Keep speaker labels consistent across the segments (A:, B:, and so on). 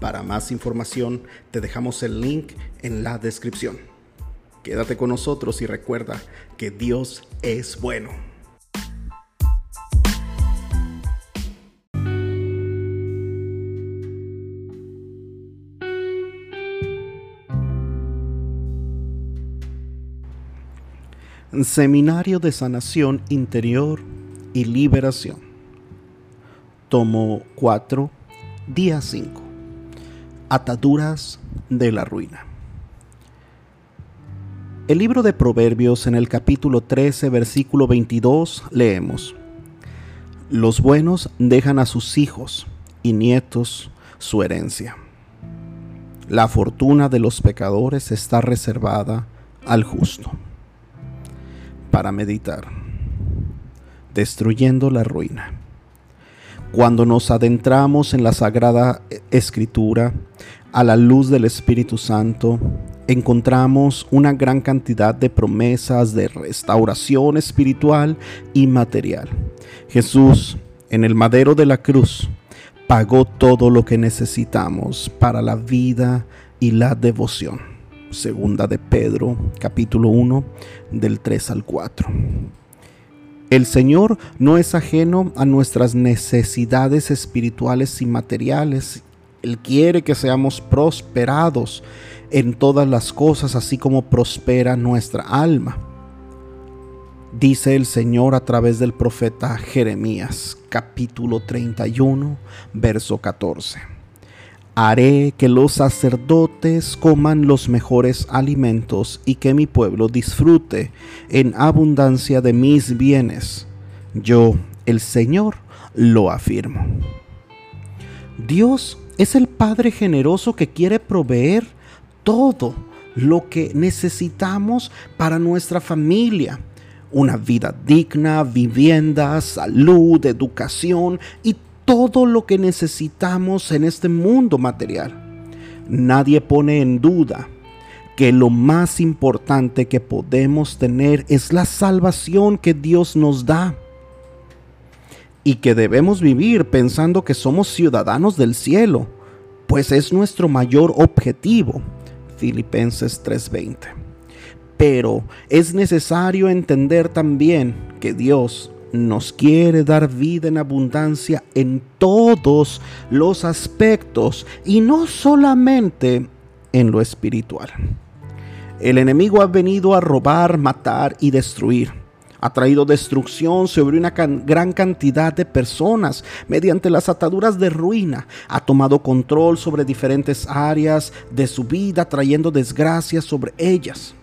A: Para más información te dejamos el link en la descripción. Quédate con nosotros y recuerda que Dios es bueno. Seminario de Sanación Interior y Liberación. Tomo 4, día 5. Ataduras de la ruina. El libro de Proverbios en el capítulo 13, versículo 22 leemos, Los buenos dejan a sus hijos y nietos su herencia. La fortuna de los pecadores está reservada al justo. Para meditar, destruyendo la ruina. Cuando nos adentramos en la Sagrada Escritura, a la luz del Espíritu Santo, encontramos una gran cantidad de promesas de restauración espiritual y material. Jesús, en el madero de la cruz, pagó todo lo que necesitamos para la vida y la devoción. Segunda de Pedro, capítulo 1, del 3 al 4. El Señor no es ajeno a nuestras necesidades espirituales y materiales. Él quiere que seamos prosperados en todas las cosas, así como prospera nuestra alma. Dice el Señor a través del profeta Jeremías, capítulo 31, verso 14. Haré que los sacerdotes coman los mejores alimentos y que mi pueblo disfrute en abundancia de mis bienes. Yo, el Señor, lo afirmo. Dios es el Padre generoso que quiere proveer todo lo que necesitamos para nuestra familia. Una vida digna, vivienda, salud, educación y todo lo que necesitamos en este mundo material. Nadie pone en duda que lo más importante que podemos tener es la salvación que Dios nos da y que debemos vivir pensando que somos ciudadanos del cielo, pues es nuestro mayor objetivo. Filipenses 3:20. Pero es necesario entender también que Dios nos quiere dar vida en abundancia en todos los aspectos y no solamente en lo espiritual. El enemigo ha venido a robar, matar y destruir. Ha traído destrucción sobre una gran cantidad de personas mediante las ataduras de ruina. Ha tomado control sobre diferentes áreas de su vida, trayendo desgracias sobre ellas.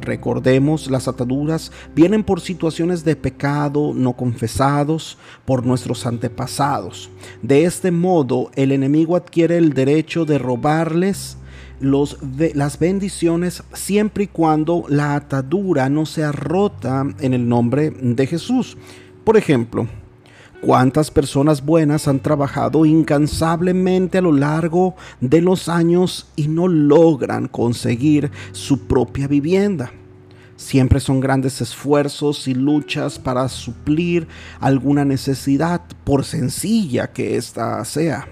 A: Recordemos, las ataduras vienen por situaciones de pecado no confesados por nuestros antepasados. De este modo, el enemigo adquiere el derecho de robarles los, las bendiciones siempre y cuando la atadura no sea rota en el nombre de Jesús. Por ejemplo, ¿Cuántas personas buenas han trabajado incansablemente a lo largo de los años y no logran conseguir su propia vivienda? Siempre son grandes esfuerzos y luchas para suplir alguna necesidad, por sencilla que ésta sea.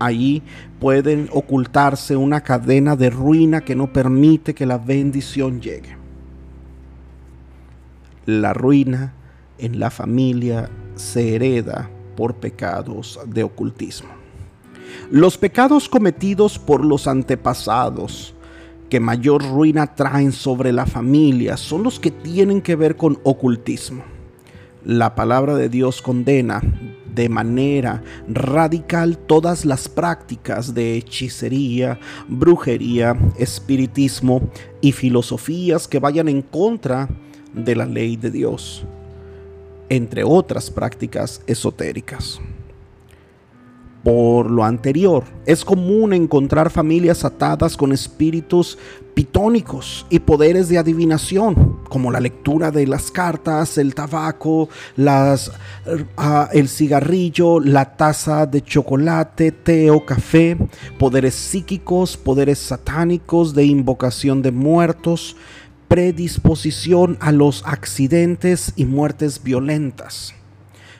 A: Allí pueden ocultarse una cadena de ruina que no permite que la bendición llegue. La ruina en la familia se hereda por pecados de ocultismo. Los pecados cometidos por los antepasados que mayor ruina traen sobre la familia son los que tienen que ver con ocultismo. La palabra de Dios condena de manera radical todas las prácticas de hechicería, brujería, espiritismo y filosofías que vayan en contra de la ley de Dios entre otras prácticas esotéricas. Por lo anterior, es común encontrar familias atadas con espíritus pitónicos y poderes de adivinación, como la lectura de las cartas, el tabaco, las, ah, el cigarrillo, la taza de chocolate, té o café, poderes psíquicos, poderes satánicos de invocación de muertos, predisposición a los accidentes y muertes violentas.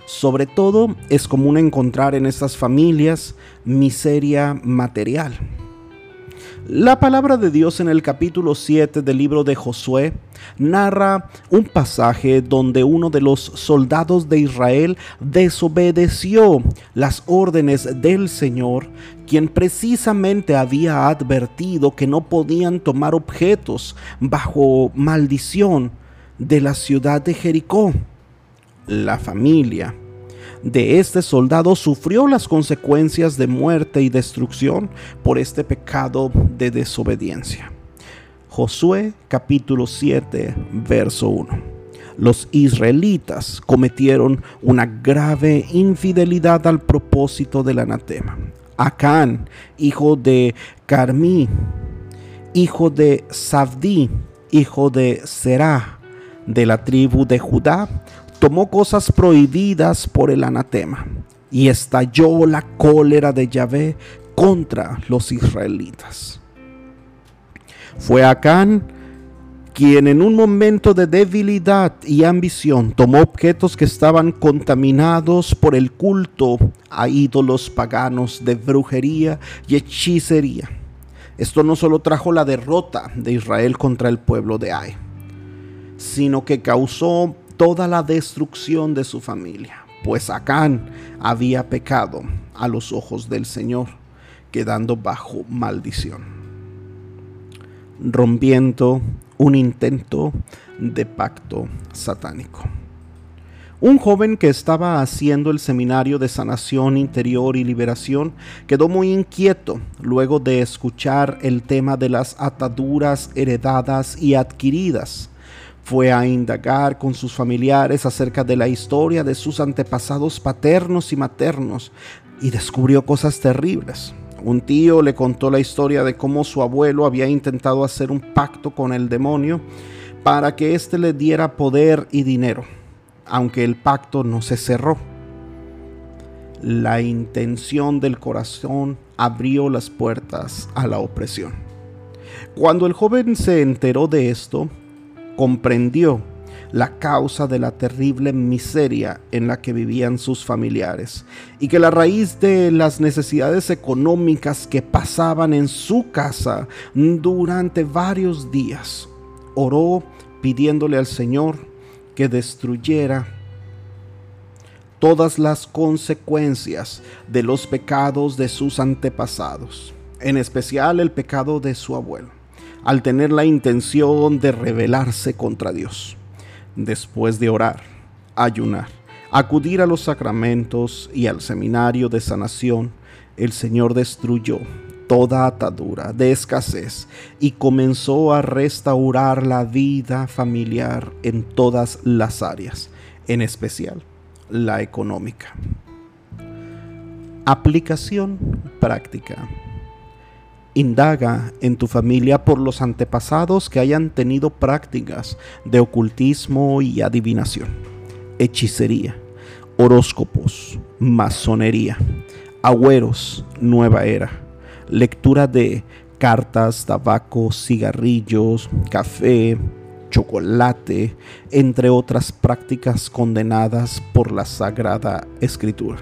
A: Sobre todo es común encontrar en estas familias miseria material. La palabra de Dios en el capítulo 7 del libro de Josué narra un pasaje donde uno de los soldados de Israel desobedeció las órdenes del Señor, quien precisamente había advertido que no podían tomar objetos bajo maldición de la ciudad de Jericó. La familia de este soldado sufrió las consecuencias de muerte y destrucción por este pecado de desobediencia. Josué capítulo 7, verso 1. Los israelitas cometieron una grave infidelidad al propósito del anatema. Acán, hijo de Carmí, hijo de Sabdí, hijo de Será, de la tribu de Judá, tomó cosas prohibidas por el anatema y estalló la cólera de Yahvé contra los israelitas. Fue Acán quien en un momento de debilidad y ambición tomó objetos que estaban contaminados por el culto a ídolos paganos de brujería y hechicería. Esto no solo trajo la derrota de Israel contra el pueblo de Ai, sino que causó toda la destrucción de su familia, pues Acán había pecado a los ojos del Señor, quedando bajo maldición, rompiendo un intento de pacto satánico. Un joven que estaba haciendo el seminario de sanación interior y liberación quedó muy inquieto luego de escuchar el tema de las ataduras heredadas y adquiridas fue a indagar con sus familiares acerca de la historia de sus antepasados paternos y maternos y descubrió cosas terribles. Un tío le contó la historia de cómo su abuelo había intentado hacer un pacto con el demonio para que éste le diera poder y dinero, aunque el pacto no se cerró. La intención del corazón abrió las puertas a la opresión. Cuando el joven se enteró de esto, comprendió la causa de la terrible miseria en la que vivían sus familiares y que la raíz de las necesidades económicas que pasaban en su casa durante varios días, oró pidiéndole al Señor que destruyera todas las consecuencias de los pecados de sus antepasados, en especial el pecado de su abuelo al tener la intención de rebelarse contra Dios. Después de orar, ayunar, acudir a los sacramentos y al seminario de sanación, el Señor destruyó toda atadura de escasez y comenzó a restaurar la vida familiar en todas las áreas, en especial la económica. Aplicación práctica. Indaga en tu familia por los antepasados que hayan tenido prácticas de ocultismo y adivinación, hechicería, horóscopos, masonería, agüeros, nueva era, lectura de cartas, tabaco, cigarrillos, café, chocolate, entre otras prácticas condenadas por la Sagrada Escritura.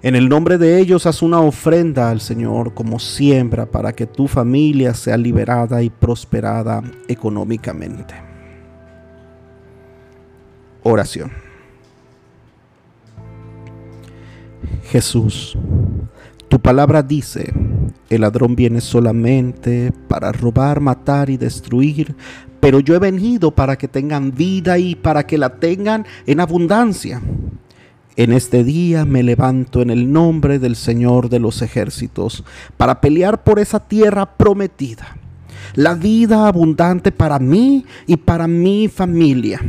A: En el nombre de ellos haz una ofrenda al Señor como siembra para que tu familia sea liberada y prosperada económicamente. Oración. Jesús, tu palabra dice, el ladrón viene solamente para robar, matar y destruir, pero yo he venido para que tengan vida y para que la tengan en abundancia. En este día me levanto en el nombre del Señor de los ejércitos para pelear por esa tierra prometida, la vida abundante para mí y para mi familia.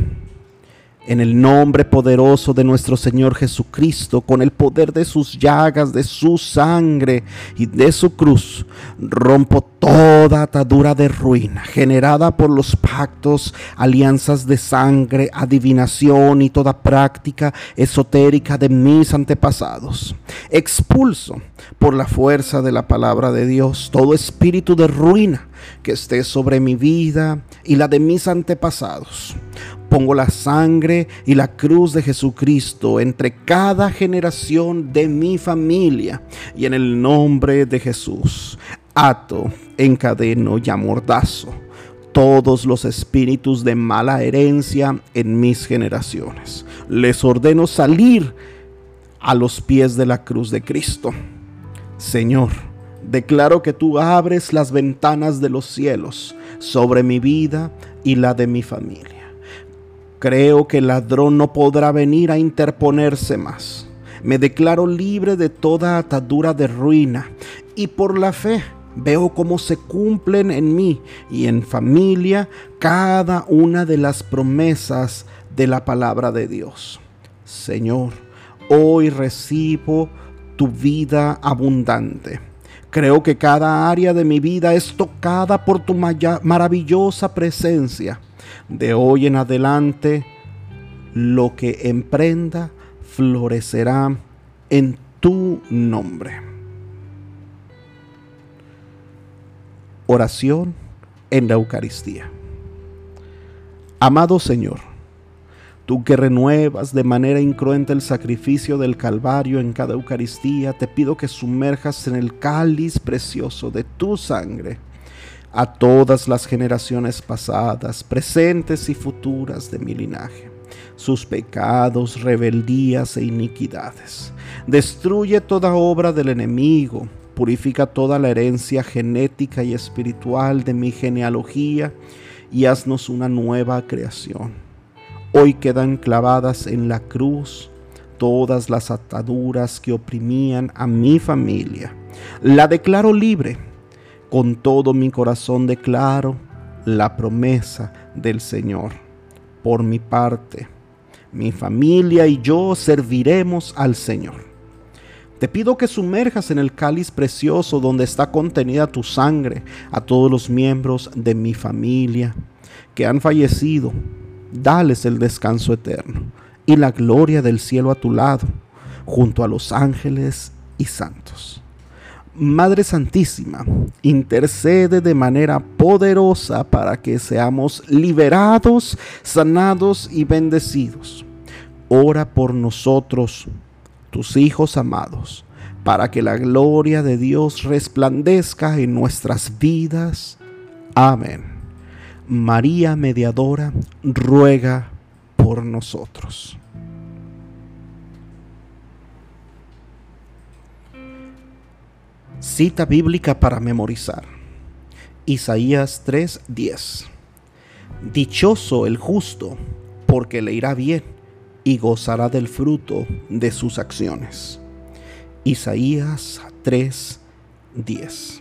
A: En el nombre poderoso de nuestro Señor Jesucristo, con el poder de sus llagas, de su sangre y de su cruz, rompo toda atadura de ruina generada por los pactos, alianzas de sangre, adivinación y toda práctica esotérica de mis antepasados. Expulso por la fuerza de la palabra de Dios todo espíritu de ruina que esté sobre mi vida y la de mis antepasados Pongo la sangre y la cruz de Jesucristo entre cada generación de mi familia y en el nombre de Jesús ato, encadeno y amordazo todos los espíritus de mala herencia en mis generaciones. Les ordeno salir a los pies de la cruz de Cristo. Señor, declaro que tú abres las ventanas de los cielos sobre mi vida y la de mi familia. Creo que el ladrón no podrá venir a interponerse más. Me declaro libre de toda atadura de ruina y por la fe veo cómo se cumplen en mí y en familia cada una de las promesas de la palabra de Dios. Señor, hoy recibo tu vida abundante. Creo que cada área de mi vida es tocada por tu maravillosa presencia de hoy en adelante, lo que emprenda florecerá en tu nombre. Oración en la Eucaristía. Amado Señor, tú que renuevas de manera incruenta el sacrificio del Calvario en cada Eucaristía, te pido que sumerjas en el cáliz precioso de tu sangre a todas las generaciones pasadas, presentes y futuras de mi linaje, sus pecados, rebeldías e iniquidades. Destruye toda obra del enemigo, purifica toda la herencia genética y espiritual de mi genealogía y haznos una nueva creación. Hoy quedan clavadas en la cruz todas las ataduras que oprimían a mi familia. La declaro libre con todo mi corazón declaro la promesa del Señor. Por mi parte, mi familia y yo serviremos al Señor. Te pido que sumerjas en el cáliz precioso donde está contenida tu sangre a todos los miembros de mi familia que han fallecido. Dales el descanso eterno y la gloria del cielo a tu lado, junto a los ángeles y santos. Madre Santísima, intercede de manera poderosa para que seamos liberados, sanados y bendecidos. Ora por nosotros, tus hijos amados, para que la gloria de Dios resplandezca en nuestras vidas. Amén. María Mediadora, ruega por nosotros. Cita bíblica para memorizar. Isaías 3:10. Dichoso el justo, porque le irá bien y gozará del fruto de sus acciones. Isaías 3:10.